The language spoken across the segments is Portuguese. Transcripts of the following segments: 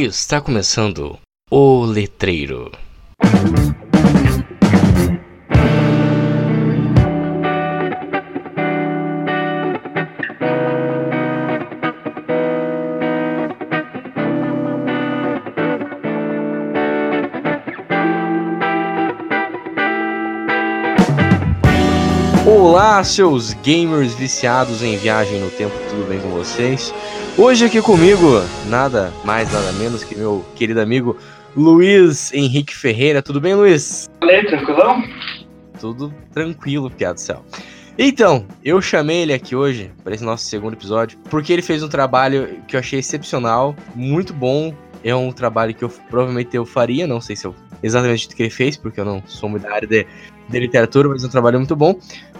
Está começando o Letreiro. Olá, seus gamers viciados em viagem no tempo, tudo bem com vocês? Hoje aqui comigo, nada mais, nada menos que meu querido amigo Luiz Henrique Ferreira. Tudo bem, Luiz? Valeu, tranquilão? Tudo tranquilo, piada do céu. Então, eu chamei ele aqui hoje para esse nosso segundo episódio porque ele fez um trabalho que eu achei excepcional, muito bom. É um trabalho que eu provavelmente eu faria, não sei se eu exatamente o que ele fez, porque eu não sou muito da área de, de literatura, mas é um trabalho muito bom.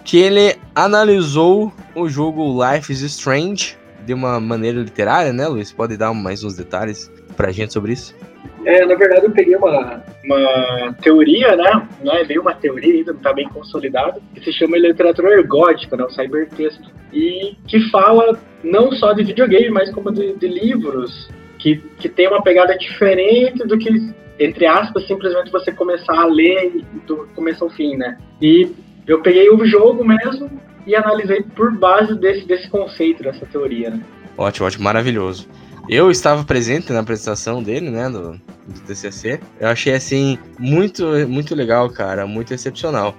Que ele analisou o jogo Life is Strange de uma maneira literária, né, Luiz? Pode dar mais uns detalhes pra gente sobre isso? É, na verdade eu peguei uma, uma teoria, né? Não é bem uma teoria ainda, não tá bem consolidada, que se chama literatura ergótica, né? O cybertexto. E que fala não só de videogame, mas como de, de livros, que, que tem uma pegada diferente do que, entre aspas, simplesmente você começar a ler do começo ao fim, né? E eu peguei o jogo mesmo e analisei por base desse, desse conceito, dessa teoria, né? Ótimo, ótimo, maravilhoso. Eu estava presente na apresentação dele, né, do, do TCC. Eu achei, assim, muito, muito legal, cara, muito excepcional.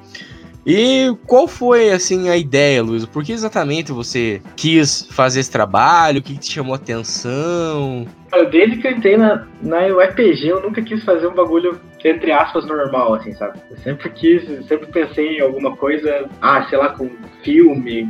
E qual foi, assim, a ideia, Luiz? Por que exatamente você quis fazer esse trabalho? O que, te chamou a atenção? Desde que eu entrei na, na UEPG, eu nunca quis fazer um bagulho, entre aspas, normal, assim, sabe? Eu sempre quis, sempre pensei em alguma coisa, ah, sei lá, com filme,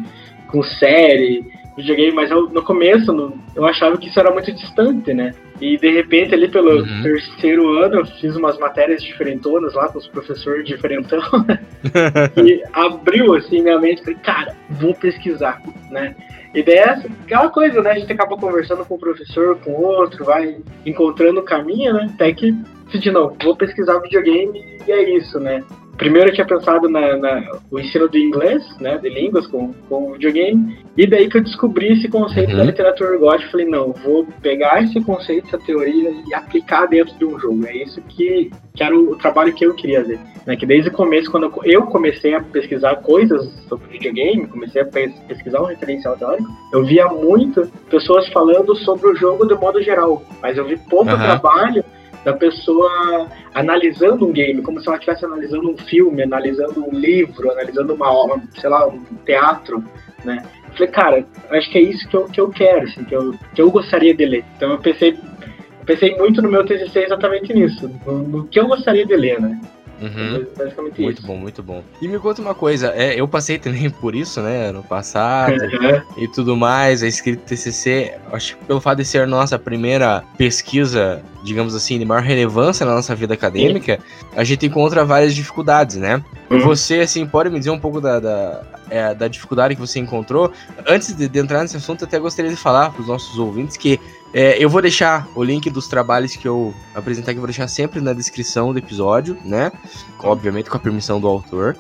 com série, videogame, mas eu, no começo no, eu achava que isso era muito distante, né? E de repente, ali pelo uhum. terceiro ano, eu fiz umas matérias diferentonas lá com os professores diferentão. e abriu assim minha mente, falei, cara, vou pesquisar, né? E daí é aquela coisa, né? A gente acaba conversando com o professor, com outro, vai encontrando o caminho, né? Até que decidi, não, vou pesquisar videogame e é isso, né? Primeiro eu tinha pensado na, na, o ensino do inglês, né, de línguas com, com videogame, e daí que eu descobri esse conceito uhum. da literatura gótica, falei, não, vou pegar esse conceito, essa teoria e aplicar dentro de um jogo. É isso que, que era o, o trabalho que eu queria fazer. Né, que desde o começo, quando eu, comecei a pesquisar coisas sobre videogame, comecei a pesquisar um referencial teórico, eu via muito pessoas falando sobre o jogo de modo geral, mas eu vi pouco uhum. trabalho da pessoa analisando um game, como se ela estivesse analisando um filme, analisando um livro, analisando uma obra, sei lá, um teatro, né? Eu falei, cara, acho que é isso que eu, que eu quero, assim, que, eu, que eu gostaria de ler. Então eu pensei, eu pensei muito no meu TCC exatamente nisso, no, no que eu gostaria de ler, né? Uhum. Basicamente muito isso. bom, muito bom. E me conta uma coisa, é, eu passei também por isso, né, no passado e tudo mais, a escrita TCC, acho que pelo fato de ser nossa primeira pesquisa, digamos assim, de maior relevância na nossa vida acadêmica, a gente encontra várias dificuldades, né? Uhum. Você, assim, pode me dizer um pouco da, da, é, da dificuldade que você encontrou? Antes de, de entrar nesse assunto, até gostaria de falar para os nossos ouvintes que é, eu vou deixar o link dos trabalhos que eu apresentar aqui, vou deixar sempre na descrição do episódio, né? Obviamente com a permissão do autor.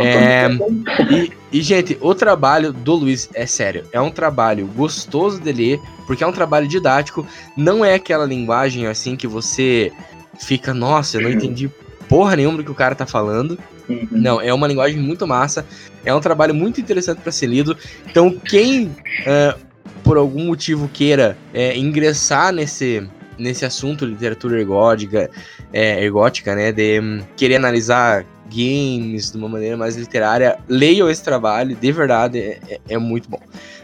É, e, e, gente, o trabalho do Luiz é sério. É um trabalho gostoso de ler, porque é um trabalho didático. Não é aquela linguagem assim que você fica, nossa, eu não entendi porra nenhuma do que o cara tá falando. Uhum. Não, é uma linguagem muito massa. É um trabalho muito interessante para ser lido. Então, quem uh, por algum motivo queira é, ingressar nesse, nesse assunto literatura ergótica, é, ergótica, né, de um, querer analisar games de uma maneira mais literária, leiam esse trabalho, de verdade, é, é, é, muito bom.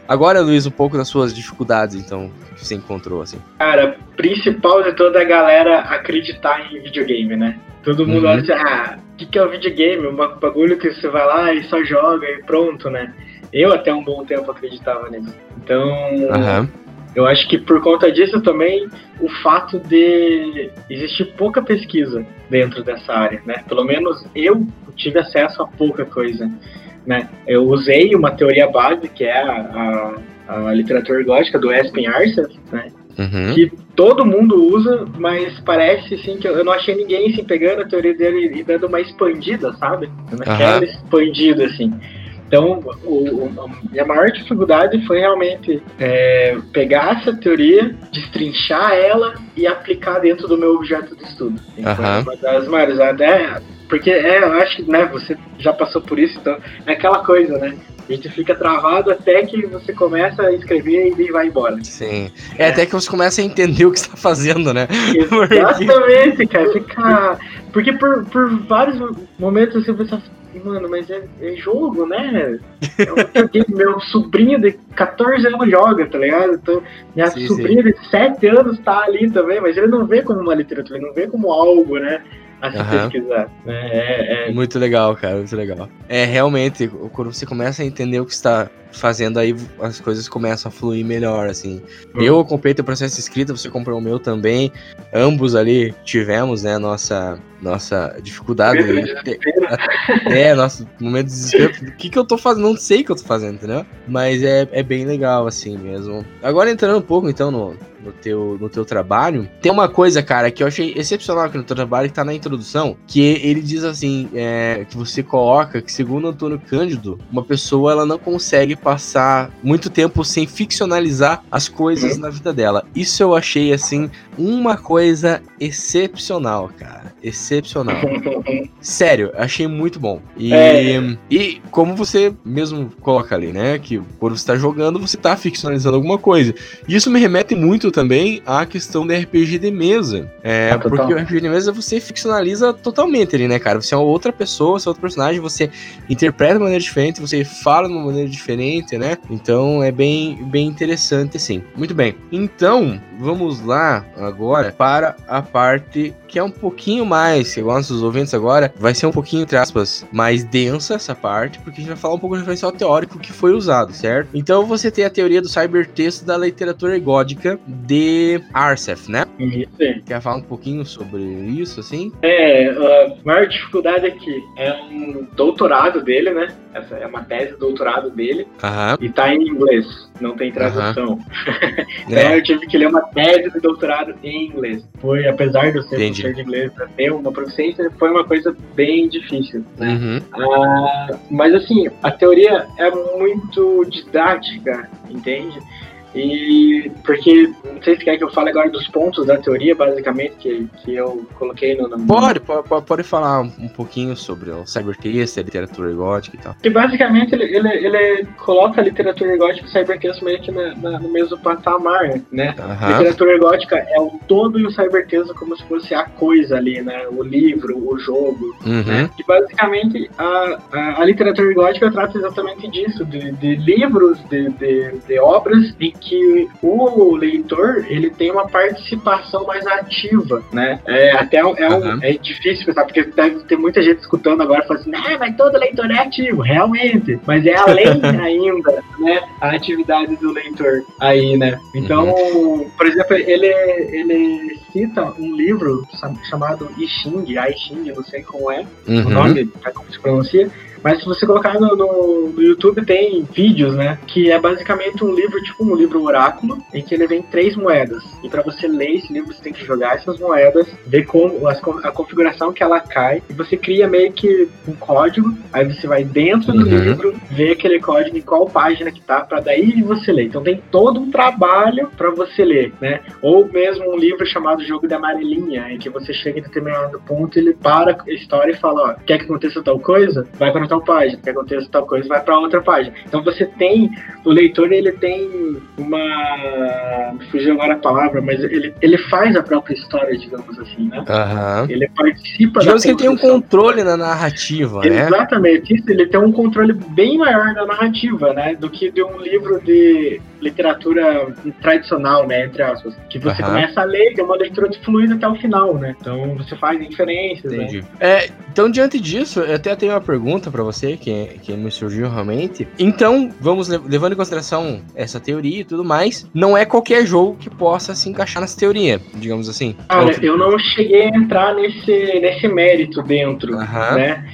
Agora, Luiz, um pouco das suas dificuldades, então, que você encontrou, assim. Cara, principal de toda a galera acreditar em videogame, né? Todo mundo uhum. acha, ah, o que, que é o videogame? Um bagulho que você vai lá e só joga e pronto, né? Eu até um bom tempo acreditava nisso. Então, uhum. eu acho que por conta disso também o fato de existir pouca pesquisa dentro dessa área, né? Pelo menos eu tive acesso a pouca coisa, né? Eu usei uma teoria base que é a, a, a literatura gótica do Espen Arce, né? Uhum. Que todo mundo usa, mas parece assim que eu não achei ninguém assim, pegando a teoria dele e dando uma expandida, sabe? Naquela uhum. expandida assim. Então, o, o, a minha maior dificuldade foi realmente é, pegar essa teoria, destrinchar ela e aplicar dentro do meu objeto de estudo. Uhum. Foi uma das maiores. Até, porque é, eu acho que né, você já passou por isso, então é aquela coisa, né? A gente fica travado até que você começa a escrever e vai embora. Sim. É, é. até que você começa a entender o que está fazendo, né? Exatamente, cara. Fica... Porque por, por vários momentos você pensa, mano, mas é, é jogo, né? É meu sobrinho de 14 anos joga, tá ligado? Então, minha sim, sobrinha sim. de 7 anos tá ali também, mas ele não vê como uma literatura, ele não vê como algo, né? Se uhum. pesquisar. Né? É, é... Muito legal, cara, muito legal. É, realmente, quando você começa a entender o que está fazendo, aí as coisas começam a fluir melhor, assim. Uhum. Eu acompanhei o processo de escrita, você comprou o meu também. Ambos ali tivemos, né, nossa, nossa dificuldade. é, nosso momento de desespero. O que, que eu tô fazendo? Não sei o que eu tô fazendo, entendeu? Mas é, é bem legal, assim mesmo. Agora entrando um pouco, então, no, no teu, no teu trabalho. Tem uma coisa, cara, que eu achei excepcional aqui no teu trabalho, que tá na introdução, que ele diz assim, é, que você coloca que segundo Antônio Cândido, uma pessoa ela não consegue passar muito tempo sem ficcionalizar as coisas na vida dela. Isso eu achei, assim, uma coisa excepcional, cara. Excepcional. Sério, achei muito bom. E, é. e como você mesmo coloca ali, né? Que quando você tá jogando, você tá ficcionalizando alguma coisa. E isso me remete muito também à questão do RPG de mesa. É, ah, porque o RPG de mesa você ficcionaliza totalmente ali, né, cara? Você é outra pessoa, você é outro personagem, você interpreta de maneira diferente, você fala de uma maneira diferente, né? Então é bem, bem interessante, assim. Muito bem. Então, vamos lá agora para a parte que é um pouquinho mais, igual nossos ouvintes agora, vai ser um pouquinho, entre aspas, mais densa essa parte, porque a gente vai falar um pouco do referencial teórico que foi usado, certo? Então você tem a teoria do cybertexto da literatura egódica de Arsef, né? Isso. Quer falar um pouquinho sobre isso, assim? É, a maior dificuldade aqui é um doutorado dele, né? Essa é uma tese de doutorado dele. Aham. E tá em inglês, não tem tradução. então é. eu tive que ler uma tese de doutorado em inglês. Foi, apesar de eu ser Entendi professor de inglês para ter uma proficiência foi uma coisa bem difícil. Né? Uhum. Ah, mas assim, a teoria é muito didática, entende? E porque, não sei se quer que eu fale agora dos pontos da teoria, basicamente, que, que eu coloquei no. no... Pode, pode, pode falar um pouquinho sobre o cybertext, a literatura gótica e tal. Que basicamente ele, ele, ele coloca a literatura gótica e o cybertext meio que na, na, no mesmo patamar, né? Uhum. A literatura gótica é o todo e o cybertext como se fosse a coisa ali, né? O livro, o jogo. Uhum. Né? E basicamente a, a, a, literatura gótica trata exatamente disso, de, de livros, de, de, de obras em que o leitor ele tem uma participação mais ativa, né? É até é, um, é difícil pensar, porque deve ter muita gente escutando agora falando assim, ah, mas todo leitor é ativo, realmente, mas é além ainda, né, a atividade do leitor aí, né? Então, uhum. por exemplo, ele, ele cita um livro chamado I Ching, I Ching, não sei como é uhum. o nome, como se pronuncia, mas se você colocar no, no, no, YouTube, tem vídeos, né? Que é basicamente um livro, tipo um livro oráculo, em que ele vem três moedas. E para você ler esse livro, você tem que jogar essas moedas, ver como as, a configuração que ela cai, e você cria meio que um código. Aí você vai dentro do uhum. livro, ver aquele código em qual página que tá, para daí você ler. Então tem todo um trabalho para você ler, né? Ou mesmo um livro chamado Jogo da Amarelinha, em que você chega em determinado ponto, ele para a história e fala, ó, quer que aconteça tal coisa? Vai para tal página, que aconteça tal coisa, vai para outra página. Então você tem, o leitor ele tem uma, me fugiu agora a palavra, mas ele, ele faz a própria história, digamos assim, né? Uhum. Ele participa digamos da que ele tem um controle na narrativa, né? Exatamente, isso, ele tem um controle bem maior da narrativa, né, do que de um livro de literatura tradicional, né, entre aspas, que você uhum. começa a ler, tem uma leitura fluida até o final, né? Então você faz inferências, né? Entendi. Né? É, então diante disso, eu até tenho uma pergunta para você que, que me surgiu realmente. Então, vamos levando em consideração essa teoria e tudo mais, não é qualquer jogo que possa se encaixar nessa teoria, digamos assim. Cara, eu não cheguei a entrar nesse, nesse mérito dentro, uhum. né?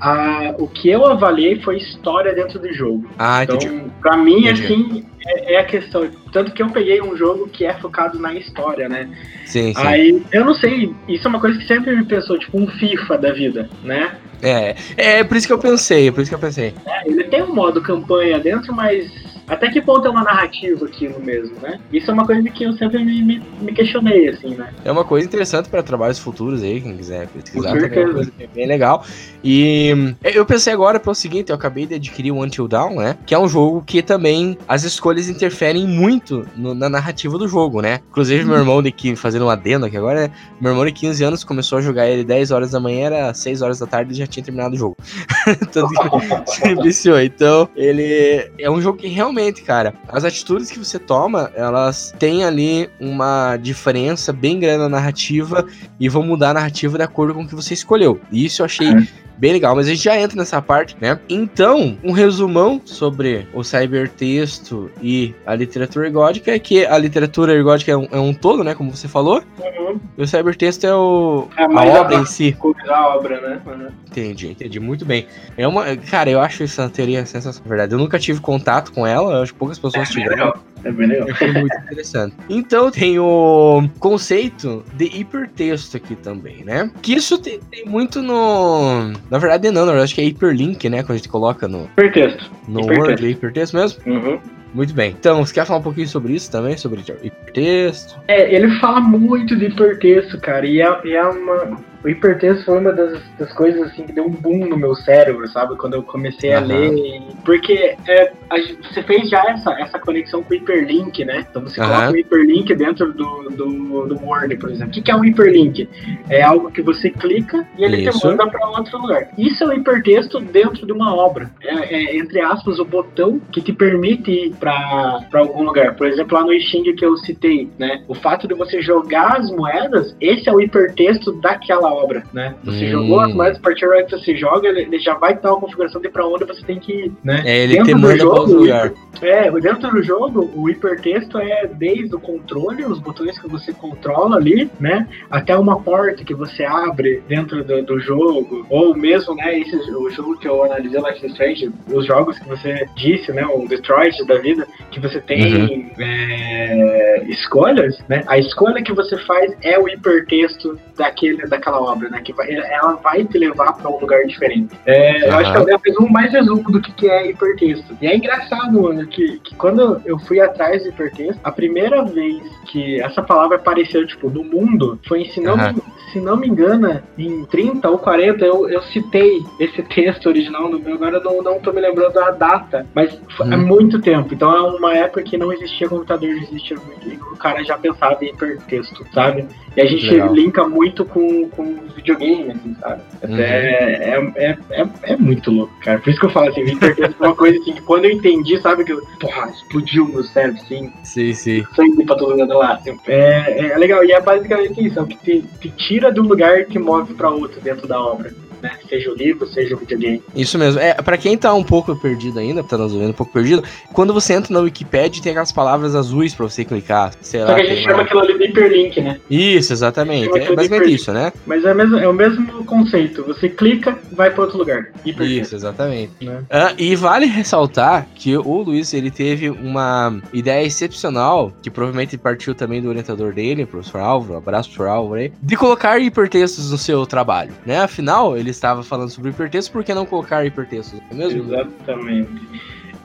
A, o que eu avaliei foi história dentro do jogo. Ah, então, entendi. pra mim, entendi. assim, é, é, a questão. Tanto que eu peguei um jogo que é focado na história, né? Sim, sim. Aí, eu não sei, isso é uma coisa que sempre me pensou, tipo um FIFA da vida, né? É, é por isso que eu pensei, é por isso que eu pensei. É, ele tem um modo campanha dentro, mas até que ponto é uma narrativa aquilo mesmo, né? Isso é uma coisa que eu sempre me, me, me questionei, assim, né? É uma coisa interessante para trabalhos futuros aí, quem quiser pesquisar, também é uma coisa bem legal. E eu pensei agora pelo seguinte, eu acabei de adquirir o Until Dawn, né? Que é um jogo que também as escolhas interferem muito no, na narrativa do jogo, né? Inclusive, meu irmão de que fazendo uma adendo aqui agora, meu irmão de 15 anos começou a jogar ele 10 horas da manhã, era 6 horas da tarde e já tinha terminado o jogo. Tanto que se viciou. Então, ele é um jogo que realmente, cara, as atitudes que você toma, elas têm ali uma diferença bem grande na narrativa e vão mudar a narrativa de acordo com o que você escolheu. E isso eu achei é bem legal, mas a gente já entra nessa parte, né? Então, um resumão sobre o cybertexto e a literatura ergódica é que a literatura ergódica é um, é um todo, né? Como você falou. Uhum. E o cybertexto é o é a obra a, em si. A obra, né? Uhum. Entendi, entendi. Muito bem. É uma, cara, eu acho essa teoria sensacional, na verdade. Eu nunca tive contato com ela, acho que poucas pessoas é tiveram. Legal. É bem legal. Achei muito interessante. Então tem o conceito de hipertexto aqui também, né? Que isso tem, tem muito no. Na verdade, não, na verdade, acho que é hiperlink, né? Quando a gente coloca no. Hipertexto. No hipertexto. Word, hipertexto mesmo? Uhum. Muito bem. Então, você quer falar um pouquinho sobre isso também? Sobre hipertexto? É, ele fala muito de hipertexto, cara. E é, e é uma o hipertexto foi uma das, das, coisas assim que deu um boom no meu cérebro, sabe? Quando eu comecei uhum. a ler. Porque é, a, você fez já essa, essa conexão com o hiperlink, né? Então você uhum. coloca o hiperlink dentro do, do, do Word, por exemplo. O que, é um hiperlink? É algo que você clica e ele Isso. te manda para outro lugar. Isso é o hipertexto dentro de uma obra. É, é, entre aspas, o botão que te permite ir para algum lugar. Por exemplo, lá no Xing que eu citei, né? O fato de você jogar as moedas, esse é o hipertexto daquela obra, né? Você hum. jogou as moedas, a partir da que você joga, ele, já vai estar uma configuração de pra onde você tem que ir, né? É, ele dentro manda jogo, lugar. É, dentro do jogo, o hipertexto é desde o controle, os botões que você controla ali, né? Até uma porta que você abre dentro do, do jogo, ou mesmo, né, esse, o jogo que eu analisei lá de Strange, os jogos que você disse, né, o Detroit da vida, que você tem uhum. é, escolhas, né? A escolha que você faz é o hipertexto daquele, daquela obra, né? Que vai, ela vai te levar para um lugar diferente. É, uhum. Eu acho que eu fiz um mais resumo do que, que é hipertexto. E é engraçado, mano, que, que quando eu fui atrás do hipertexto, a primeira vez que essa palavra apareceu, tipo, no mundo, foi em, se não, uhum. se não me engano, em 30 ou 40, eu, eu citei esse texto original no meu, agora eu não, não tô me lembrando a data, mas uhum. é muito tempo. Então é uma época que não existia computador, não existia muito, e o cara já pensava em hipertexto, sabe? E a gente Legal. linka muito com, com videogame, assim, sabe? Uhum. é, é, é, é, muito louco, cara. Por isso que eu falo assim, hipertexto é uma coisa assim, que quando eu entendi, sabe, que porra, explodiu no cérebro, assim. Sim, sim. Sangue pra todo mundo lá. Assim. É, é legal, e é basicamente isso, é o que te, te tira de um lugar e te move pra outro dentro da obra né? Seja o livro, seja o videogame. Isso mesmo. É, para quem tá um pouco perdido ainda, tá nos ouvindo um pouco perdido, quando você entra na Wikipedia tem aquelas palavras azuis para você clicar. Sei Só lá, que a gente chama aquilo ali de hiperlink, né? Isso, exatamente. É basicamente isso, né? Mas é, mesmo, é o mesmo conceito. Você clica, vai para outro lugar. Isso, exatamente. Né? Ah, e vale ressaltar que o Luiz, ele teve uma ideia excepcional, que provavelmente partiu também do orientador dele, professor Álvaro, abraço professor Álvaro aí, de colocar hipertextos no seu trabalho, né? Afinal, ele estava falando sobre hipertexto, por que não colocar hipertextos? É mesmo? Exatamente.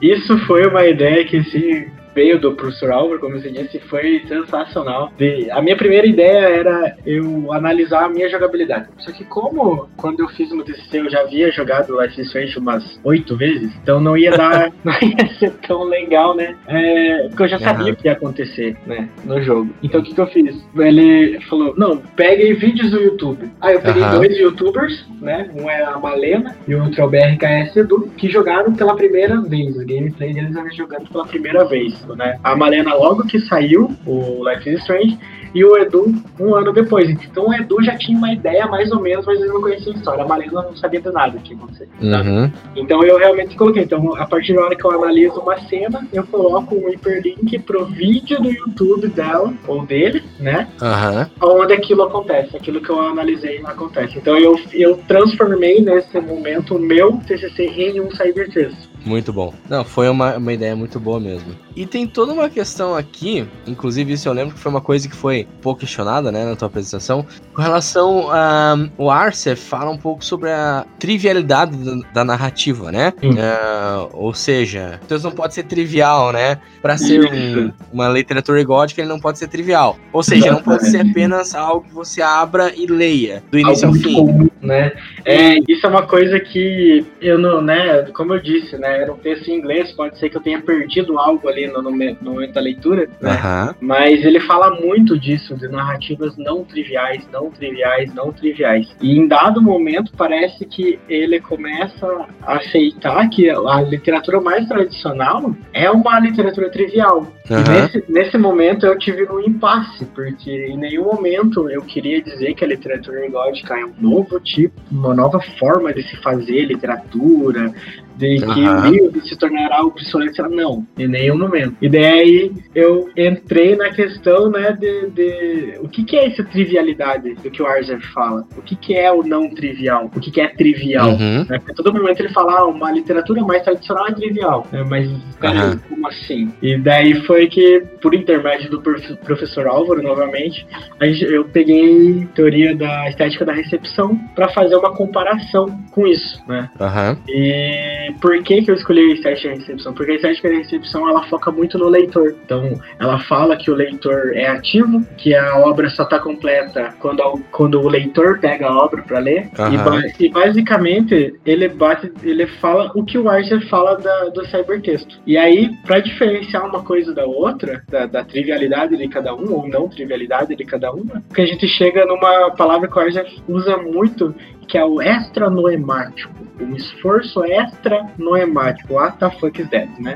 Isso foi uma ideia que se veio do professor Álvaro, como você disse, foi sensacional. A minha primeira ideia era eu analisar a minha jogabilidade. Só que como quando eu fiz o TCC eu já havia jogado Life is Strange umas oito vezes, então não ia dar, não ia ser tão legal, né? É, porque eu já sabia uhum. o que ia acontecer, né, no jogo. Então o que, que eu fiz? Ele falou, não, pegue vídeos do YouTube. Aí eu peguei uhum. dois YouTubers, né? Um é a Malena e o outro é o BRKS Edu, que jogaram pela primeira vez. O gameplay deles jogando pela primeira vez né? A Malena, logo que saiu o Life is Strange, e o Edu um ano depois. Então o Edu já tinha uma ideia mais ou menos, mas ele não conhecia a história. A Marina não sabia de nada que ia acontecer. Uhum. Então eu realmente coloquei. Então, a partir da hora que eu analiso uma cena, eu coloco um hiperlink pro vídeo do YouTube dela, ou dele, né? Uhum. Onde aquilo acontece, aquilo que eu analisei acontece. Então eu, eu transformei nesse momento o meu TCC em um cybertexto. Muito bom. Não, foi uma, uma ideia muito boa mesmo. E tem toda uma questão aqui, inclusive isso eu lembro que foi uma coisa que foi um pouco questionada, né, na tua apresentação, com relação a... o Arce fala um pouco sobre a trivialidade da, da narrativa, né? Uh, ou seja, então não pode ser trivial, né? Para ser um, uma literatura gótica, ele não pode ser trivial. Ou seja, não pode ser apenas algo que você abra e leia, do início algo ao fim. Comum, né? É, isso é uma coisa que eu não, né, como eu disse, né, era um texto em inglês, pode ser que eu tenha perdido algo ali no, no, no momento da leitura, né? Uhum. Mas ele fala muito disso, de narrativas não triviais, não triviais, não triviais. E em dado momento parece que ele começa a aceitar que a literatura mais tradicional é uma literatura trivial. Uhum. E nesse, nesse momento eu tive um impasse, porque em nenhum momento eu queria dizer que a literatura gótica é um novo tipo, uma nova forma de se fazer literatura, de que uhum. o livro se tornará obsoleto. Não, em nenhum momento. E daí eu entrei na questão, né, de, de o que, que é essa trivialidade do que o Arzef fala? O que, que é o não trivial? O que, que é trivial? Uhum. Né? Porque todo momento ele fala, ah, uma literatura mais tradicional é trivial. Né? Mas, cara, uhum. como assim? E daí foi que, por intermédio do professor Álvaro, novamente, eu peguei teoria da estética da recepção para fazer uma comparação com isso, né? Uhum. E por que, que eu escolhi a estética de recepção? Porque a estética de recepção ela foca muito no leitor. Então, ela fala que o leitor é ativo, que a obra só está completa quando, quando o leitor pega a obra para ler. Uhum. E, e, basicamente, ele bate, ele fala o que o Archer fala da, do cybertexto. E aí, para diferenciar uma coisa da outra, da, da, trivialidade de cada um, ou não trivialidade de cada uma, que a gente chega numa palavra que o Archer usa muito, que é o extranoemático, um esforço extra noemático. What the fuck is that, né?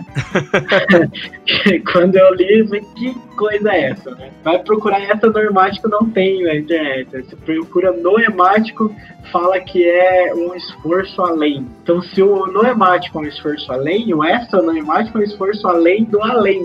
Quando eu li, eu falei, que coisa é essa, né? Vai procurar extra noemático, não tem na internet. Você procura noemático, fala que é um esforço além. Então, se o noemático é um esforço além, o extra noemático é um esforço além do além.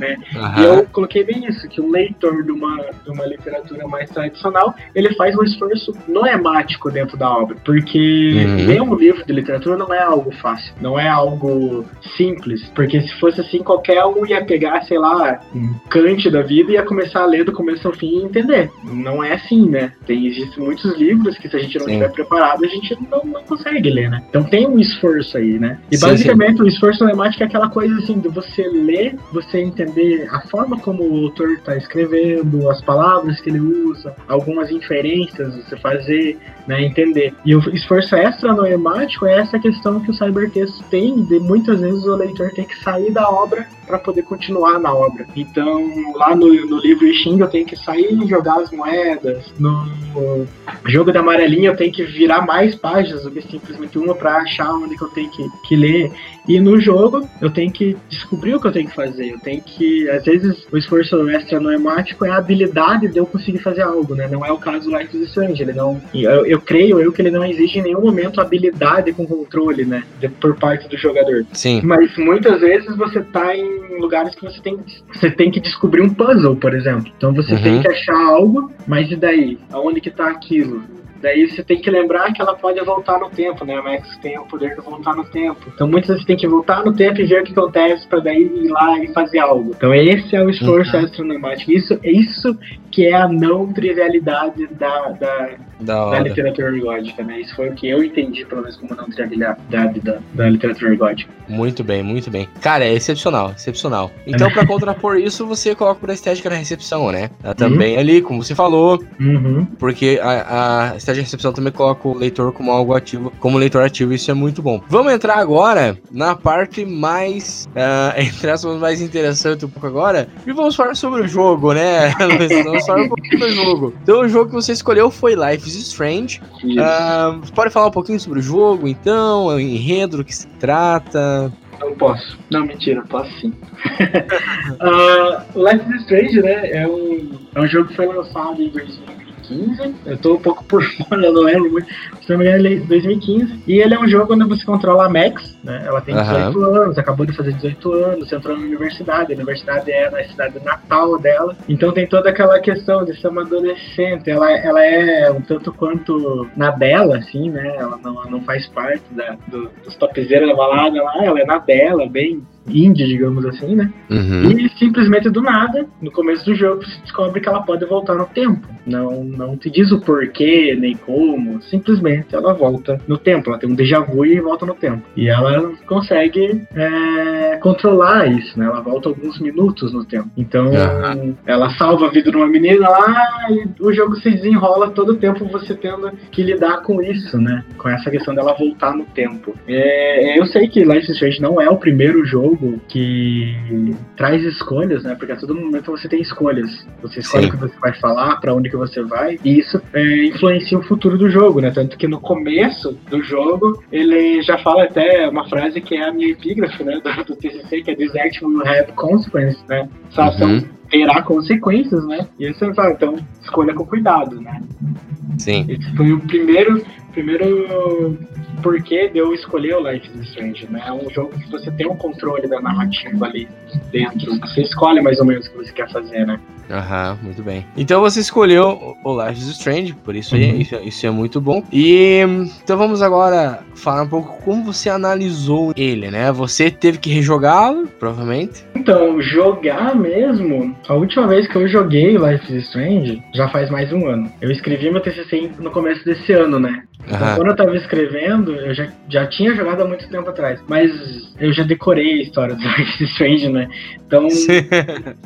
Né? Uhum. E eu coloquei bem isso, que o leitor de uma, de uma literatura mais tradicional, ele faz um esforço noemático dentro da obra, porque uhum. ler um livro de literatura não é algo fácil, não é algo simples, porque se fosse assim, qualquer um ia pegar, sei lá, um Kant da vida e ia começar a ler do começo ao fim e entender. Não é assim, né? Tem, existem muitos livros que se a gente não estiver preparado, a gente não, não consegue ler, né? Então tem um esforço aí, né? E sim, basicamente sim. o esforço noemático é aquela coisa assim, de você ler, você entender entender a forma como o autor está escrevendo, as palavras que ele usa, algumas inferências você fazer, né, entender. E o esforço extra noemático é essa questão que o cybertexto tem de muitas vezes o leitor tem que sair da obra para poder continuar na obra. Então, lá no, no livro Xing eu tenho que sair e jogar as moedas. No jogo da amarelinha eu tenho que virar mais páginas do que simplesmente uma para achar onde que eu tenho que, que ler. E no jogo eu tenho que descobrir o que eu tenho que fazer. Eu tenho que, às vezes, o esforço extra noemático é a habilidade de eu conseguir fazer algo, né? Não é o caso do Life is Strange. Ele não, eu, eu creio eu que ele não exige em nenhum momento habilidade com controle, né? De, por parte do jogador. Sim. Mas muitas vezes você tá em lugares que você tem, você tem que descobrir um puzzle, por exemplo. Então você uhum. tem que achar algo, mas e daí? Aonde que tá aquilo? Daí você tem que lembrar que ela pode voltar no tempo, né? A Max tem o poder de voltar no tempo. Então muitas vezes você tem que voltar no tempo e ver o que acontece para daí ir lá e fazer algo. Então esse é o esforço uhum. astronomático. Isso, isso que é a não trivialidade da, da, da, da literatura gótica, né? Isso foi o que eu entendi, pelo menos, como não trivialidade da, da literatura gótica. Muito bem, muito bem. Cara, é excepcional, excepcional. Então, para contrapor isso, você coloca por estética na recepção, né? Também uhum. ali, como você falou, uhum. porque a, a estética de recepção também coloca o leitor como algo ativo, como leitor ativo, isso é muito bom. Vamos entrar agora na parte mais, uh, entre aspas, mais interessante um pouco agora, e vamos falar sobre o jogo, né? vamos um pouquinho do jogo. Então, o jogo que você escolheu foi Life is Strange. Uh, pode falar um pouquinho sobre o jogo, então, o enredo, do que se trata? Não posso. Não, mentira, posso sim. uh, Life is Strange, né, é um É um jogo que foi lançado em 2015. Eu tô um pouco por fora, eu não lembro muito. Se não me engano, ele é 2015. E ele é um jogo onde você controla a Max, né? Ela tem 18 uhum. anos, acabou de fazer 18 anos, entrou na universidade. A universidade é na cidade natal dela. Então tem toda aquela questão de ser uma adolescente. Ela, ela é um tanto quanto na dela, assim, né? Ela não, não faz parte da, do, dos topzeiros da balada lá. Ela é na dela, bem indie, digamos assim, né? Uhum. E simplesmente do nada, no começo do jogo, você descobre que ela pode voltar no tempo. Não, não te diz o porquê, nem como, simplesmente ela volta no tempo. Ela tem um déjà vu e volta no tempo. E ela consegue é, controlar isso, né? Ela volta alguns minutos no tempo. Então, uhum. ela salva a vida de uma menina lá e o jogo se desenrola todo o tempo você tendo que lidar com isso, né? Com essa questão dela voltar no tempo. É, eu sei que Life is Strange não é o primeiro jogo jogo que traz escolhas, né? Porque a todo momento você tem escolhas. Você escolhe Sim. o que você vai falar, para onde que você vai, e isso é, influencia o futuro do jogo, né? Tanto que no começo do jogo ele já fala até uma frase que é a minha epígrafe, né? Do, do TCC, que é act will have consequences, né? Essa ação uhum. terá consequências, né? E aí você fala, então escolha com cuidado, né? Sim. Esse foi o primeiro primeiro porquê de eu escolher o Life is Strange, né? É um jogo que você tem um controle da narrativa ali dentro. Você escolhe mais ou menos o que você quer fazer, né? Aham, muito bem. Então você escolheu o Life is Strange, por isso, uhum. isso, isso, é muito bom. E então vamos agora falar um pouco como você analisou ele, né? Você teve que rejogá-lo, provavelmente. Então, jogar mesmo, a última vez que eu joguei Life is Strange já faz mais de um ano. Eu escrevi meu TCC no começo desse ano, né? Então, quando eu tava escrevendo, eu já, já tinha jogado há muito tempo atrás. Mas eu já decorei a história do Life is Strange, né? Então,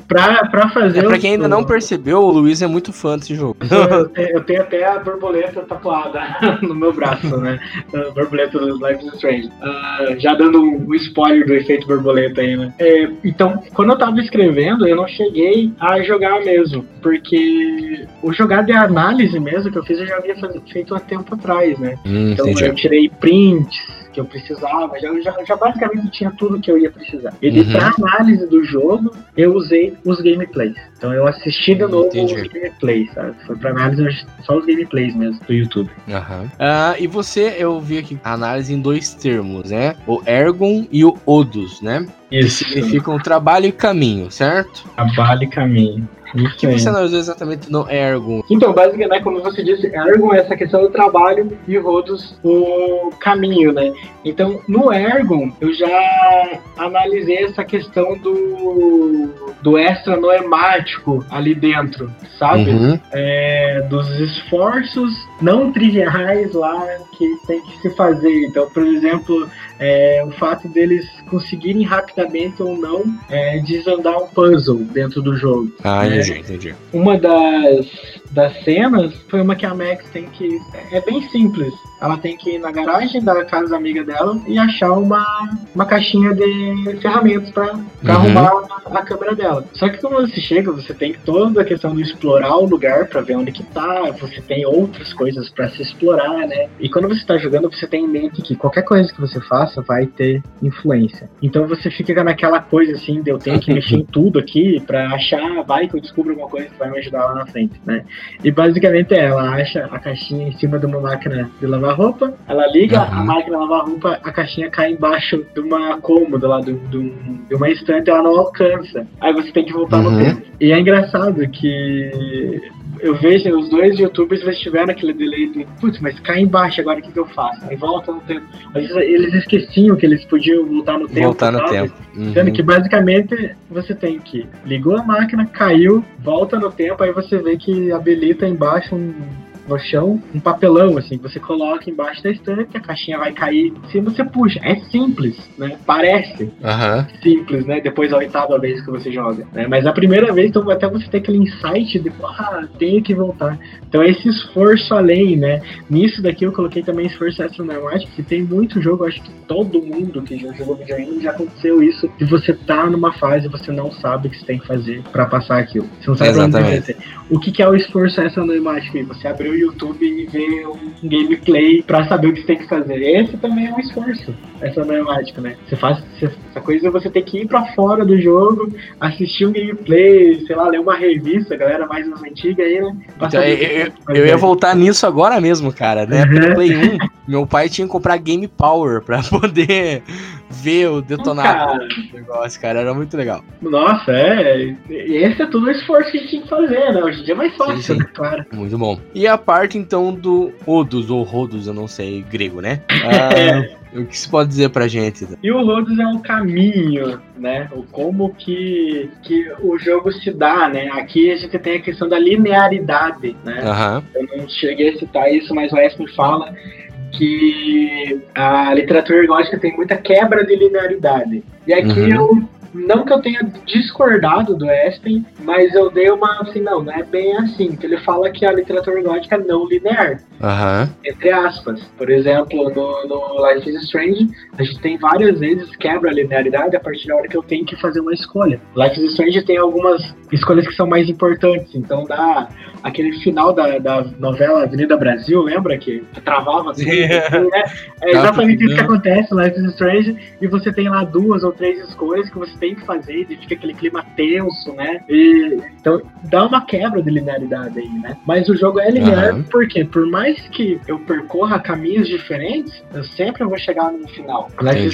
pra, pra fazer. É, pra quem ainda não percebeu, o Luiz é muito fã desse jogo. Eu, eu tenho até a borboleta tatuada no meu braço, né? A borboleta do Life is Strange. Uh, já dando um, um, spoiler do efeito borboleta aí, né? É, então, quando eu tava escrevendo, eu não cheguei a jogar mesmo. Porque o jogar de análise mesmo que eu fiz, eu já havia feito há tempo atrás, né? Hum, então entendi. eu tirei prints que eu precisava, já, já, já basicamente tinha tudo que eu ia precisar. E uhum. para análise do jogo, eu usei os gameplays. Então eu assisti de novo Entendi. os gameplays, sabe? Foi para análise só os gameplays mesmo do YouTube. Uhum. Uh, e você, eu vi aqui análise em dois termos, né? O Ergon e o Odus, né? Isso. Que significam trabalho e caminho, certo? Trabalho e caminho. O que você analisou exatamente no Ergon? Então, basicamente, né, como você disse, Ergon é essa questão do trabalho e Rodos o caminho, né? Então, no Ergon, eu já analisei essa questão do, do extra noemático ali dentro, sabe? Uhum. É, dos esforços não triviais lá que tem que se fazer. Então, por exemplo, é, o fato deles conseguirem rapidamente ou não é, desandar um puzzle dentro do jogo. Ah, entendi, é, entendi. Uma das, das cenas foi uma que a Max tem que. É bem simples. Ela tem que ir na garagem da casa amiga dela e achar uma, uma caixinha de ferramentas para uhum. arrumar a, a, câmera dela. Só que quando você chega, você tem toda a questão de explorar o lugar para ver onde que tá, você tem outras coisas para se explorar, né? E quando você tá jogando, você tem em mente que qualquer coisa que você faça vai ter influência. Então você fica naquela coisa assim, de eu tenho que mexer em tudo aqui para achar, vai que eu descubro alguma coisa que vai me ajudar lá na frente, né? E basicamente é, ela acha a caixinha em cima de uma máquina de lavar roupa, ela liga uhum. a máquina lavar roupa, a caixinha cai embaixo de uma cômoda lá, de, de, de uma estante, ela não alcança. Aí você tem que voltar uhum. no tempo. E é engraçado que eu vejo os dois youtubers eles tiveram aquele delay de, putz, mas cai embaixo agora o que, que eu faço? Aí volta no tempo. Mas eles esqueciam que eles podiam voltar no tempo. Voltar no tempo. Uhum. Sendo que basicamente você tem que ligou a máquina, caiu, volta no tempo, aí você vê que habilita embaixo um no chão um papelão, assim, você coloca embaixo da estante, a caixinha vai cair se você puxa. É simples, né? Parece uhum. simples, né? Depois da oitava vez que você joga. Né? Mas a primeira vez, então até você tem aquele insight de, ah, tenho que voltar. Então esse esforço além, né? Nisso daqui eu coloquei também esforço astronáutico, que tem muito jogo, acho que todo mundo que já jogou videogame já aconteceu isso, de você tá numa fase e você não sabe o que você tem que fazer para passar aquilo. Você não sabe Exatamente. O que, que é o esforço astronáutico? Você abriu o YouTube e ver um gameplay para saber o que você tem que fazer. Esse também é um esforço, essa matemática, né? Você faz essa coisa você tem que ir para fora do jogo, assistir um gameplay, sei lá, ler uma revista, galera mais antiga aí, né? Então, eu, eu, eu, ia voltar nisso agora mesmo, cara, né? Uhum. Play 1, meu pai tinha que comprar Game Power para poder ver o detonar do negócio, cara. Era muito legal. Nossa, é. Esse é todo o esforço que a gente tinha que fazer, né? Hoje em dia é mais fácil, sim, sim. Claro. Muito bom. E a parte, então, do Odos, ou Rodos, eu não sei grego, né? Ah, o que se pode dizer pra gente? E o Rodos é um caminho, né? O como que, que o jogo se dá, né? Aqui a gente tem a questão da linearidade, né? Uhum. Eu não cheguei a citar isso, mas o Espen fala que a literatura gótica tem muita quebra de linearidade. E aqui uhum. eu não que eu tenha discordado do Espen, mas eu dei uma assim, não, não é bem assim. Que ele fala que a literatura gótica é não linear. Uhum. Entre aspas. Por exemplo, no, no Life is Strange, a gente tem várias vezes quebra a linearidade a partir da hora que eu tenho que fazer uma escolha. Life is Strange tem algumas escolhas que são mais importantes. Então dá aquele final da, da novela Avenida Brasil, lembra que travava assim, né? É exatamente isso que acontece no Life is Strange. E você tem lá duas ou três escolhas que você tem que fazer, e fica aquele clima tenso, né? E, então dá uma quebra de linearidade aí, né? Mas o jogo é linear uhum. porque, por mais que eu percorra caminhos diferentes, eu sempre vou chegar no final.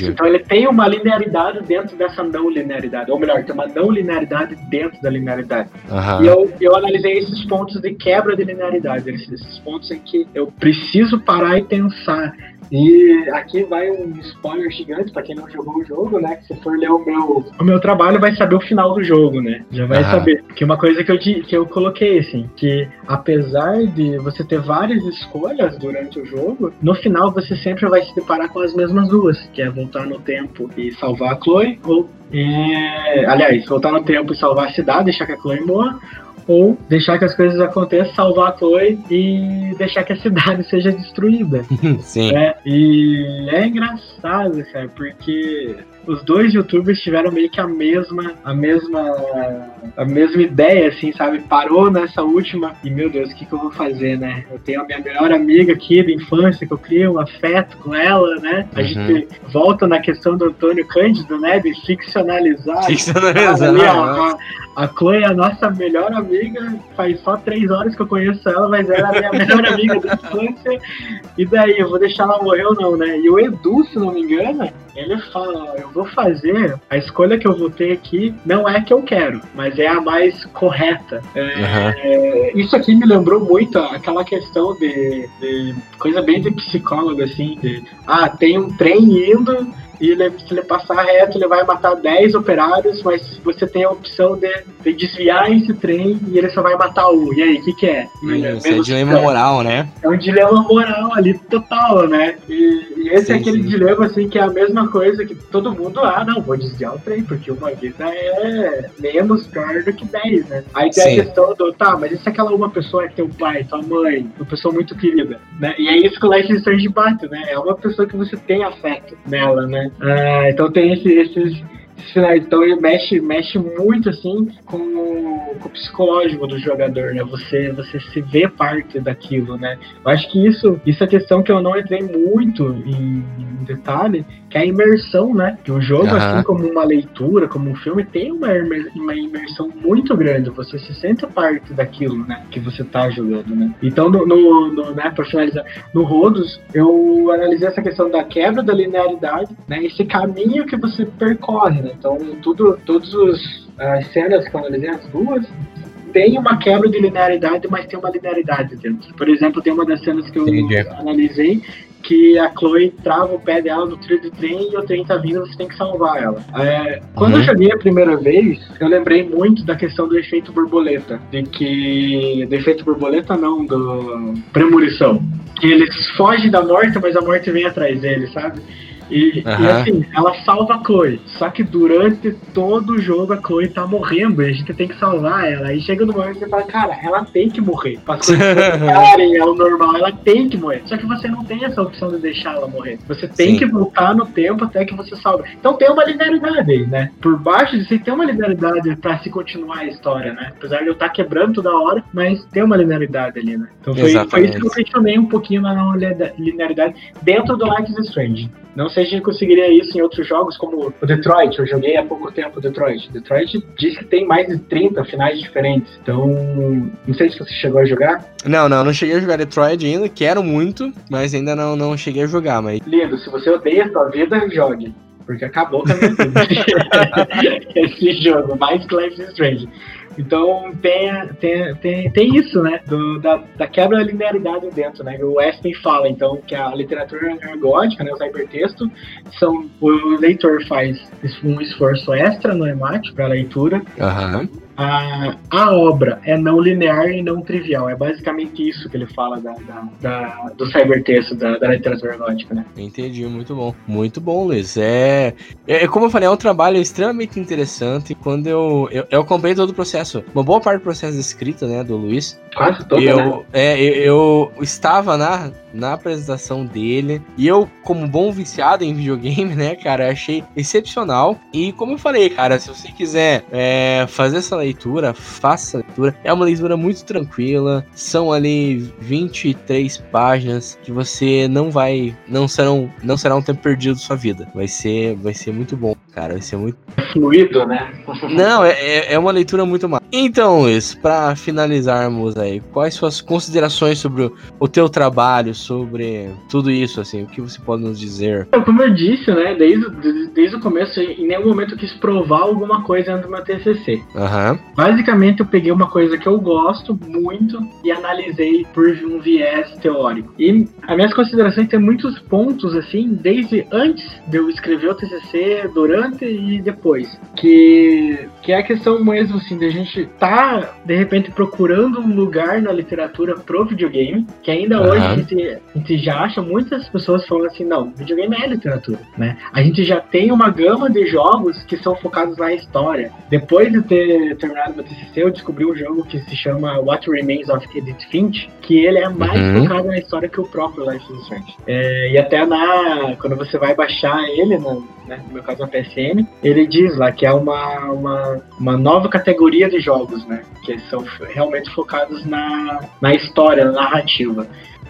Então ele tem uma linearidade dentro dessa não linearidade, ou melhor, tem uma não linearidade dentro da linearidade. Uhum. E eu, eu analisei esses pontos de quebra de linearidade, esses pontos em que eu preciso parar e pensar e aqui vai um spoiler gigante para quem não jogou o jogo, né? Que se for ler o meu, o meu trabalho, vai saber o final do jogo, né? Já vai uhum. saber. Que uma coisa que eu, que eu coloquei, assim, que apesar de você ter várias escolhas durante o jogo, no final você sempre vai se deparar com as mesmas duas, que é voltar no tempo e salvar a Chloe, ou. É, aliás, voltar no tempo e salvar a cidade, deixar que a Chloe morra, ou deixar que as coisas aconteçam, salvar a Chloe e deixar que a cidade seja destruída. Sim. Né? E é engraçado, cara, porque os dois youtubers tiveram meio que a mesma, a mesma, a mesma ideia, assim, sabe? Parou nessa última e, meu Deus, o que, que eu vou fazer, né? Eu tenho a minha melhor amiga aqui da infância, que eu criei um afeto com ela, né? A uhum. gente volta na questão do Antônio Cândido, né? De ficcionalizar. Ficcionalizar. Ali, a, a Chloe é a nossa melhor amiga, faz só três horas que eu conheço ela, mas ela é a minha melhor amiga da infância. E daí, eu vou deixar ela morrer ou não, né? E o Edu, se não me engano, ele fala, eu vou fazer, a escolha que eu vou ter aqui não é a que eu quero, mas é a mais correta. É, uhum. é, isso aqui me lembrou muito aquela questão de, de, coisa bem de psicólogo, assim, de, ah, tem um trem indo e ele, se ele passar reto, ele vai matar 10 operários, mas você tem a opção de, de desviar esse trem e ele só vai matar um. E aí, o que, que é? Isso é dilema moral, né? É um dilema moral ali total, né? E, e esse sim, é aquele sim. dilema, assim, que é a mesma coisa que todo mundo, ah, não, vou desviar o trem, porque uma vida é menos pior do que 10, né? Aí tem sim. a questão do, tá, mas e se aquela uma pessoa é teu pai, tua mãe, uma pessoa muito querida, né? E é isso que o Life Strange bate, né? É uma pessoa que você tem afeto nela, né? Ah, então tem esse, esses, finais. Então ele mexe, mexe muito assim com, com, o psicológico do jogador, né? Você, você se vê parte daquilo, né? Eu acho que isso, isso é questão que eu não entrei muito em, em detalhe, que é a imersão, né? Que o jogo, uhum. assim como uma leitura, como um filme, tem uma, uma imersão muito grande. Você se sente parte daquilo, né? Que você tá jogando, né? Então, no, no, no né, pra finalizar, no Rodos, eu analisei essa questão da quebra da linearidade, né? Esse caminho que você percorre, né? Então, tudo, todas as cenas que eu analisei, as duas, tem uma quebra de linearidade, mas tem uma linearidade dentro. Por exemplo, tem uma das cenas que eu Entendi. analisei que a Chloe trava o pé dela no trilho do trem e o trem tá vindo, você tem que salvar ela. É, quando uhum. eu joguei a primeira vez, eu lembrei muito da questão do efeito borboleta. De que. Do efeito borboleta não, do premonição. Que eles fogem da morte, mas a morte vem atrás deles, sabe? E, uhum. e, assim, ela salva a Chloe. Só que durante todo o jogo a Chloe tá morrendo e a gente tem que salvar ela. E chega no momento que você fala, cara, ela tem que morrer. Pra as coisas voltarem ao normal, ela tem que morrer. Só que você não tem essa opção de deixar ela morrer. Você tem Sim. que voltar no tempo até que você salve. Então tem uma linearidade aí, né? Por baixo de você tem uma linearidade pra se continuar a história, né? Apesar de eu estar tá quebrando toda hora, mas tem uma linearidade ali, né? Então foi, foi isso que eu questionei um pouquinho na linearidade dentro do Life is Strange. Não sei se a gente conseguiria isso em outros jogos, como o Detroit. Eu joguei há pouco tempo o Detroit. Detroit diz que tem mais de 30 finais diferentes. Então, não sei se você chegou a jogar. Não, não, não cheguei a jogar Detroit ainda. Quero muito, mas ainda não, não cheguei a jogar. Mas... Lindo, se você odeia a sua vida, jogue. Porque acabou com a minha vida. Esse jogo, mais que Life is Strange. Então tem, tem, tem, tem isso, né? Do, da, da quebra da linearidade dentro, né? O Weston fala, então, que a literatura ergótica, né? O hipertexto, são, o leitor faz um esforço extra no emático para a leitura. Uhum a, a obra é não linear e não trivial. É basicamente isso que ele fala da, da, da do cybertexto, da, da literatura gótica, né? Entendi, muito bom. Muito bom, Luiz. É, é, como eu falei, é um trabalho extremamente interessante. Quando eu, eu, eu acompanhei todo o processo, uma boa parte do processo de escrita, né, do Luiz. Quase todo, eu, né? É, eu, eu estava na, na apresentação dele. E eu, como bom viciado em videogame, né, cara, achei excepcional. E como eu falei, cara, se você quiser é, fazer essa leitura, faça a leitura. É uma leitura muito tranquila. São ali 23 páginas que você não vai. Não serão, não será um tempo perdido da sua vida. Vai ser, vai ser muito bom, cara. Vai ser muito. Fluido, né? não, é, é, é uma leitura muito má. Então, Luiz, para finalizarmos aí, quais suas considerações sobre o, o teu trabalho? sobre tudo isso, assim, o que você pode nos dizer? Como eu disse, né, desde, desde o começo, em nenhum momento eu quis provar alguma coisa dentro do meu TCC. Uhum. Basicamente, eu peguei uma coisa que eu gosto muito e analisei por um viés teórico. E as minhas considerações têm muitos pontos, assim, desde antes de eu escrever o TCC, durante e depois, que, que é a questão mesmo, assim, de a gente tá, de repente, procurando um lugar na literatura pro videogame, que ainda uhum. hoje a gente a gente já acha muitas pessoas falando assim, não, videogame é literatura, né? A gente já tem uma gama de jogos que são focados na história. Depois de ter terminado meu TCC, eu descobri um jogo que se chama What Remains of Edith Finch, que ele é mais uhum. focado na história que o próprio Life is Strange. É, e até na quando você vai baixar ele, no, né, no meu caso na Ele diz lá que é uma, uma, uma nova categoria de jogos, né? Que são realmente focados na, na história, na narrativa.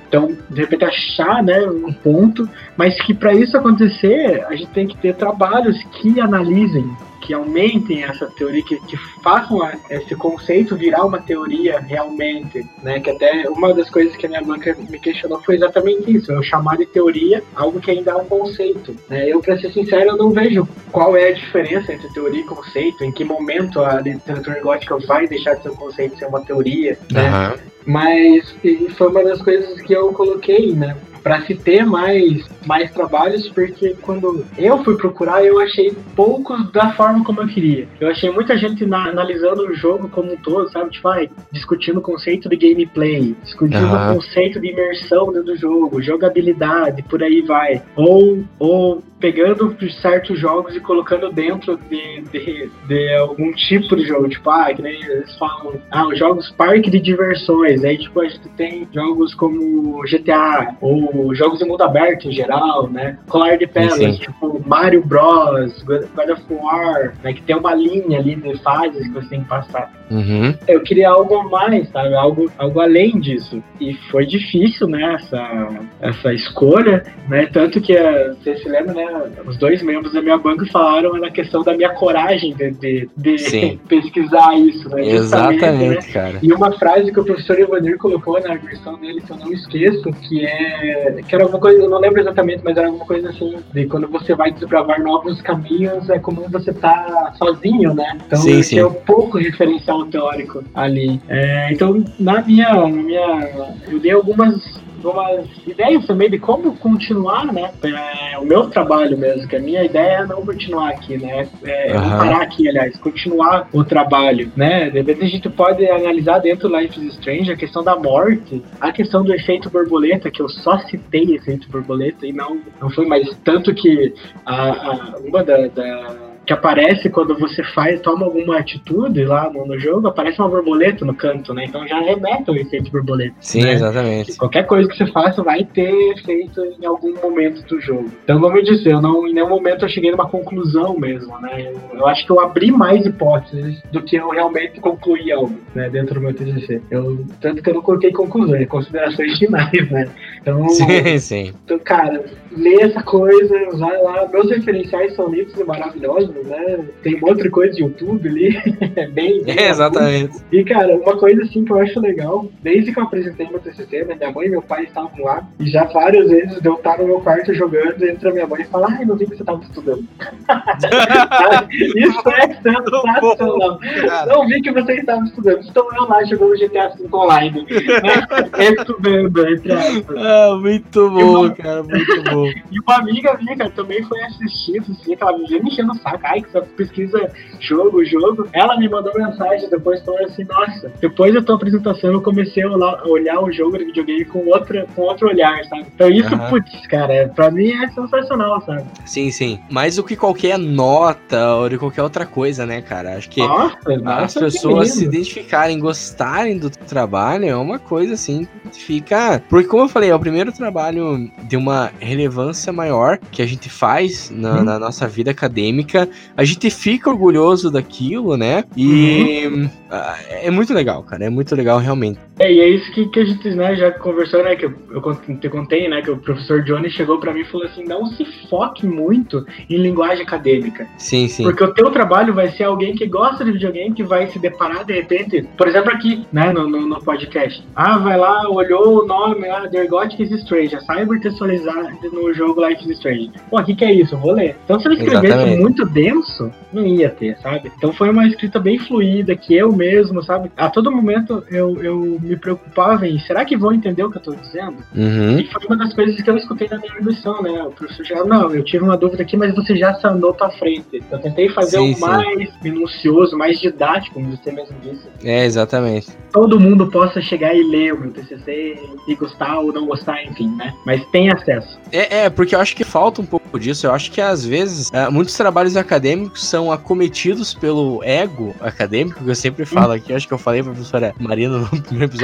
Então, de repente, achar né, um ponto, mas que para isso acontecer, a gente tem que ter trabalhos que analisem, que aumentem essa teoria, que, que façam a, esse conceito virar uma teoria realmente. Né? Que até uma das coisas que a minha banca me questionou foi exatamente isso: eu chamar de teoria algo que ainda é um conceito. Né? Eu, para ser sincero, eu não vejo qual é a diferença entre teoria e conceito, em que momento a literatura gótica vai deixar de ser um conceito ser uma teoria. Né? Uhum. Mas foi uma das coisas que eu coloquei, né? Para se ter mais, mais trabalhos, porque quando eu fui procurar, eu achei poucos da forma como eu queria. Eu achei muita gente na, analisando o jogo como um todo, sabe? Tipo, ai, discutindo o conceito de gameplay, discutindo uhum. o conceito de imersão dentro do jogo, jogabilidade, por aí vai. Ou, ou pegando certos jogos e colocando dentro de, de, de, algum tipo de jogo. Tipo, ah, que nem eles falam, ah, os jogos parque de diversões. Aí, tipo, a gente tem jogos como GTA, ou jogos de mundo aberto em geral, né? Colar de Pérolas, tipo Mario Bros, God of War, né? Que tem uma linha ali de fases que você tem que passar. Uhum. Eu queria algo mais, sabe? Algo, algo além disso. E foi difícil, né? Essa, essa escolha, né? Tanto que, eh, você se lembra, né? os dois membros da minha banca falaram na questão da minha coragem de, de, de pesquisar isso, né? Exatamente, né? cara. E uma frase que o professor Ivanir colocou na versão dele, que eu não esqueço, que é. que era alguma coisa, eu não lembro exatamente, mas era alguma coisa assim, de quando você vai desbravar novos caminhos, é como você tá sozinho, né? Então sim, sim. é um pouco referencial teórico ali. É, então, na minha, na minha. Eu dei algumas umas ideias também de como continuar, né? É, o meu trabalho mesmo, que a minha ideia é não continuar aqui, né? É, uhum. parar aqui, aliás, continuar o trabalho, né? De repente a gente pode analisar dentro do Life is Strange a questão da morte, a questão do efeito borboleta, que eu só citei efeito borboleta e não, não foi mais tanto que a, a uma da, da que aparece quando você faz, toma alguma atitude lá no, no, jogo, aparece uma borboleta no canto, né? Então já remete o efeito borboleta. Sim, né? exatamente. Qualquer coisa que você faça vai ter efeito em algum momento do jogo. Então, como eu disse, eu não, em nenhum momento eu cheguei numa conclusão mesmo, né? Eu, eu acho que eu abri mais hipóteses do que eu realmente concluí algo, né? Dentro do meu TCC. Eu, tanto que eu não coloquei conclusões, considerações finais, né? Então, sim, sim. Então, cara, lê essa coisa, vai lá. Meus referenciais são lindos e maravilhosos, né? Tem outra coisa de YouTube ali, é bem. bem é, exatamente. E, cara, uma coisa assim que eu acho legal, desde que eu apresentei meu TCC, né, minha mãe e meu pai estavam lá, e já várias vezes eu estar no meu quarto jogando, entra minha mãe e fala: Ai, não vi que você estava estudando. Isso é sensacional. Não vi que você estava estudando. Estou eu lá jogando GTA V online. Né? Estudando, entre aspas. Ah, muito bom, cara, muito bom. e uma amiga minha, cara, também foi assistir, assim, aquela vivia me enchendo o saco. Ai, que pesquisa jogo, jogo. Ela me mandou mensagem depois falando assim, nossa, depois da tua apresentação eu comecei a olhar o jogo de videogame com, outra, com outro olhar, sabe? Então isso, uhum. putz, cara, é, pra mim é sensacional, sabe? Sim, sim. Mais do que qualquer nota ou de qualquer outra coisa, né, cara? Acho que nossa, as pessoas se identificarem, gostarem do trabalho é uma coisa assim que fica. Porque, como eu falei, é o primeiro trabalho de uma relevância maior que a gente faz na, hum. na nossa vida acadêmica a gente fica orgulhoso daquilo, né? E uhum. é muito legal, cara. É muito legal realmente. É, e é isso que, que a gente né, já conversou, né? Que eu, eu te contei, né? Que o professor Johnny chegou para mim e falou assim: não se foque muito em linguagem acadêmica. Sim, sim. Porque o teu trabalho vai ser alguém que gosta de videogame, que vai se deparar de repente, por exemplo, aqui, né, no, no, no podcast. Ah, vai lá, olhou o nome, ah, The Gothic is Strange, a cyber textualizar no jogo Life is Strange. Pô, o que, que é isso? Eu vou ler. Então, se eu escrevesse muito denso, não ia ter, sabe? Então foi uma escrita bem fluida, que eu mesmo, sabe? A todo momento eu, eu me preocupava em, será que vão entender o que eu tô dizendo? Uhum. E foi uma das coisas que eu escutei na minha lição, né? O professor chegava, não, eu tive uma dúvida aqui, mas você já sanou pra frente. Eu tentei fazer sim, o sim. mais minucioso, mais didático, como você mesmo disse. É, exatamente. Todo mundo possa chegar e ler o meu TCC e gostar ou não gostar, enfim, né? Mas tem acesso. É, é porque eu acho que falta um pouco disso. Eu acho que às vezes é, muitos trabalhos acadêmicos são acometidos pelo ego acadêmico, que eu sempre falo aqui, acho que eu falei pra professora Marina no primeiro episódio.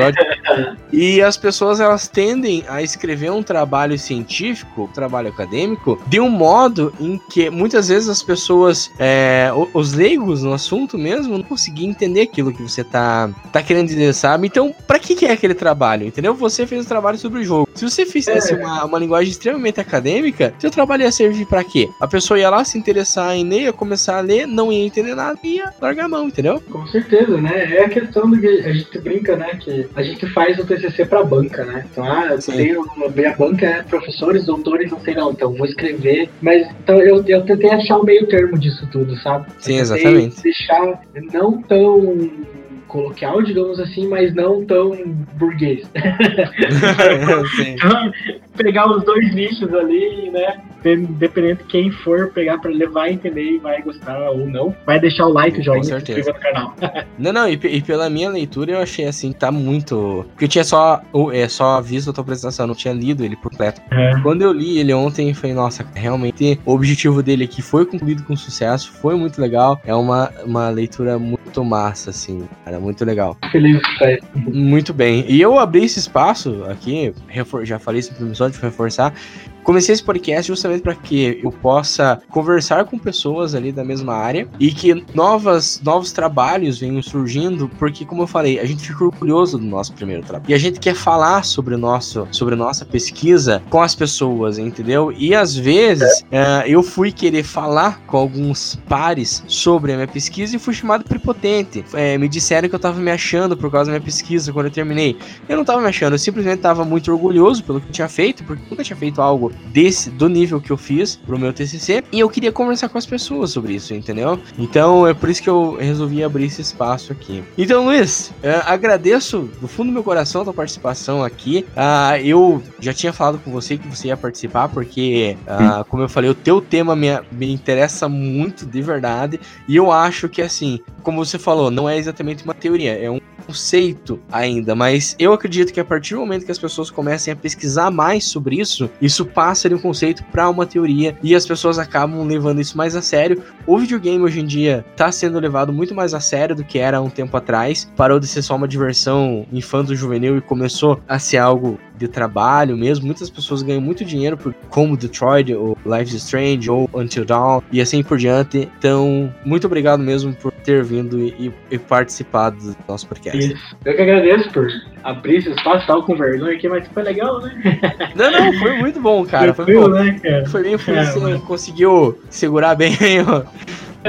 E as pessoas elas tendem a escrever um trabalho científico, um trabalho acadêmico, de um modo em que muitas vezes as pessoas, é, os leigos no assunto mesmo, não conseguiam entender aquilo que você tá, tá querendo dizer, sabe? Então, pra que, que é aquele trabalho? Entendeu? Você fez um trabalho sobre o jogo. Se você fizesse é. uma, uma linguagem extremamente acadêmica, seu trabalho ia servir para quê? A pessoa ia lá se interessar em ler, ia começar a ler, não ia entender nada e ia largar a mão, entendeu? Com certeza, né? É a questão do que a gente brinca, né? Que a gente faz o TCC pra banca, né? Então, ah, eu tenho a banca é professores, doutores, não sei não, então vou escrever. Mas então eu, eu tentei achar o meio termo disso tudo, sabe? Sim, exatamente. Deixar não tão coloquial, digamos assim, mas não tão burguês. então, pegar os dois nichos ali, né? Dependendo de quem for pegar para levar entender e vai gostar ou não, vai deixar o like, o joinha, se inscrever no canal. não, não, e, e, pela minha leitura eu achei assim, tá muito. Porque eu tinha só, é, só visto a tua apresentação, não tinha lido ele por completo. É. Quando eu li ele ontem, falei, nossa, realmente o objetivo dele aqui foi concluído com sucesso, foi muito legal. É uma, uma leitura muito massa, assim, cara, muito legal. Feliz, Muito bem. E eu abri esse espaço aqui, já falei isso no episódio, reforçar, Comecei esse podcast justamente para que eu possa conversar com pessoas ali da mesma área e que novas, novos trabalhos venham surgindo, porque como eu falei, a gente ficou curioso do nosso primeiro trabalho. E a gente quer falar sobre o nosso, sobre a nossa pesquisa com as pessoas, entendeu? E às vezes uh, eu fui querer falar com alguns pares sobre a minha pesquisa e fui chamado prepotente. É, me disseram que eu tava me achando por causa da minha pesquisa quando eu terminei. Eu não tava me achando, eu simplesmente tava muito orgulhoso pelo que eu tinha feito, porque eu nunca tinha feito algo desse, do nível que eu fiz pro meu TCC, e eu queria conversar com as pessoas sobre isso, entendeu? Então é por isso que eu resolvi abrir esse espaço aqui. Então, Luiz, é, agradeço do fundo do meu coração a tua participação aqui. Uh, eu já tinha falado com você que você ia participar, porque, uh, como eu falei, o teu tema me, me interessa muito de verdade, e eu acho que, assim, como você falou, não é exatamente uma teoria, é um conceito ainda, mas eu acredito que a partir do momento que as pessoas comecem a pesquisar mais sobre isso, isso passa de um conceito para uma teoria e as pessoas acabam levando isso mais a sério. O videogame hoje em dia está sendo levado muito mais a sério do que era um tempo atrás, parou de ser só uma diversão infanto-juvenil e começou a ser algo de trabalho mesmo. Muitas pessoas ganham muito dinheiro por como Detroit, ou Life is Strange, ou Until Dawn, e assim por diante. Então, muito obrigado mesmo por ter vindo e, e participado do nosso podcast. Isso. Eu que agradeço por abrir esse espaço, estava com vergonha aqui, mas foi legal, né? Não, não, foi muito bom, cara. Foi, bom. Né, cara? foi bem, foi, é, mas... conseguiu segurar bem ó,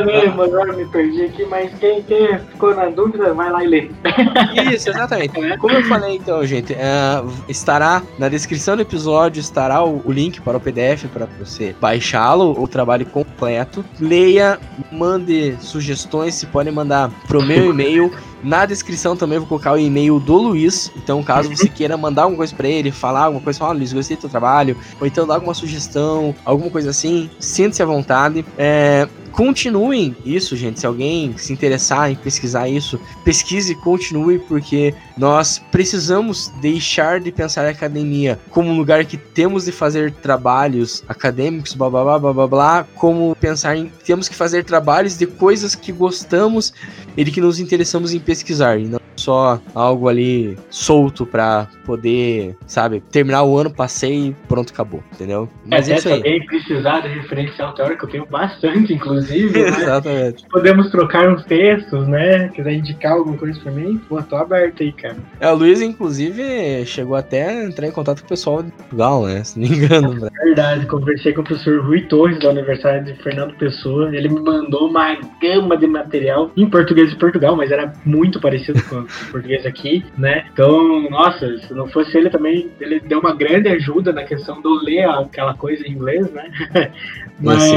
mesmo, agora me perdi aqui, mas quem, quem ficou na dúvida, vai lá e lê. Isso, exatamente. Como eu falei então, gente, uh, estará na descrição do episódio, estará o, o link para o PDF para você baixá-lo, o trabalho completo. Leia, mande sugestões, se podem mandar pro meu e-mail. Na descrição também vou colocar o e-mail do Luiz. Então, caso você queira mandar alguma coisa pra ele, falar alguma coisa, falar, Luiz, gostei do teu trabalho, ou então dar alguma sugestão, alguma coisa assim, sinta-se à vontade. É, continuem isso, gente. Se alguém se interessar em pesquisar isso, pesquise e continue, porque nós precisamos deixar de pensar a academia como um lugar que temos de fazer trabalhos acadêmicos, blá blá blá blá blá, blá como pensar em temos que fazer trabalhos de coisas que gostamos e de que nos interessamos em pesquisar, e não só algo ali solto para poder, sabe, terminar o ano, passei e pronto, acabou, entendeu? Mas é, é isso aí. Alguém precisar de referencial teórico, eu tenho bastante, inclusive. Né? Exatamente. Podemos trocar uns textos, né? Quiser indicar alguma coisa pra mim, pô, tô aberto aí, cara. É, o Luiz, inclusive, chegou até a entrar em contato com o pessoal de Portugal, né? Se não me engano. Né? É verdade, conversei com o professor Rui Torres da Universidade de Fernando Pessoa. Ele me mandou uma gama de material em português de Portugal, mas era muito parecido com o português aqui, né? Então, nossa, se não fosse ele também, ele deu uma grande ajuda na questão do ler aquela coisa em inglês, né? Mas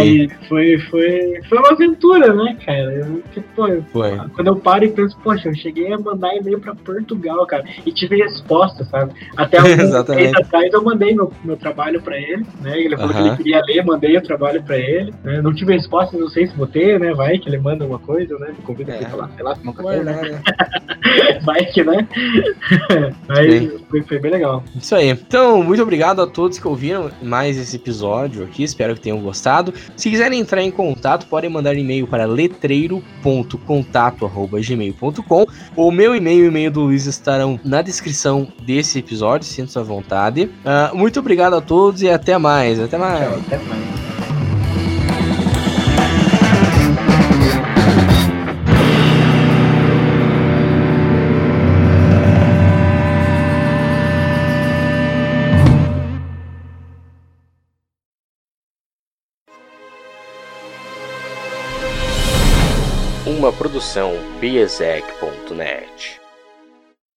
foi, foi, foi uma aventura, né, cara? Eu, tipo, foi. Quando eu paro e penso, poxa, eu cheguei a mandar e-mail pra Portugal, cara, e tive resposta, sabe? Até alguns mês atrás eu mandei meu, meu trabalho pra ele, né? Ele falou uh -huh. que ele queria ler, mandei o trabalho pra ele. Né? Não tive resposta, não sei se vou ter, né? Vai que ele manda uma coisa, né? Me convida é. pra lá, sei lá, café, né? né? Que, né? Aí foi, foi bem legal. Isso aí. Então, muito obrigado a todos que ouviram mais esse episódio aqui. Espero que tenham gostado. Se quiserem entrar em contato, podem mandar e-mail para letreiro.contato.gmail.com. O meu e-mail e o e-mail do Luiz estarão na descrição desse episódio. Sinta-se à vontade. Uh, muito obrigado a todos e até mais. Até mais. Tchau, até mais. Produção biesec.net.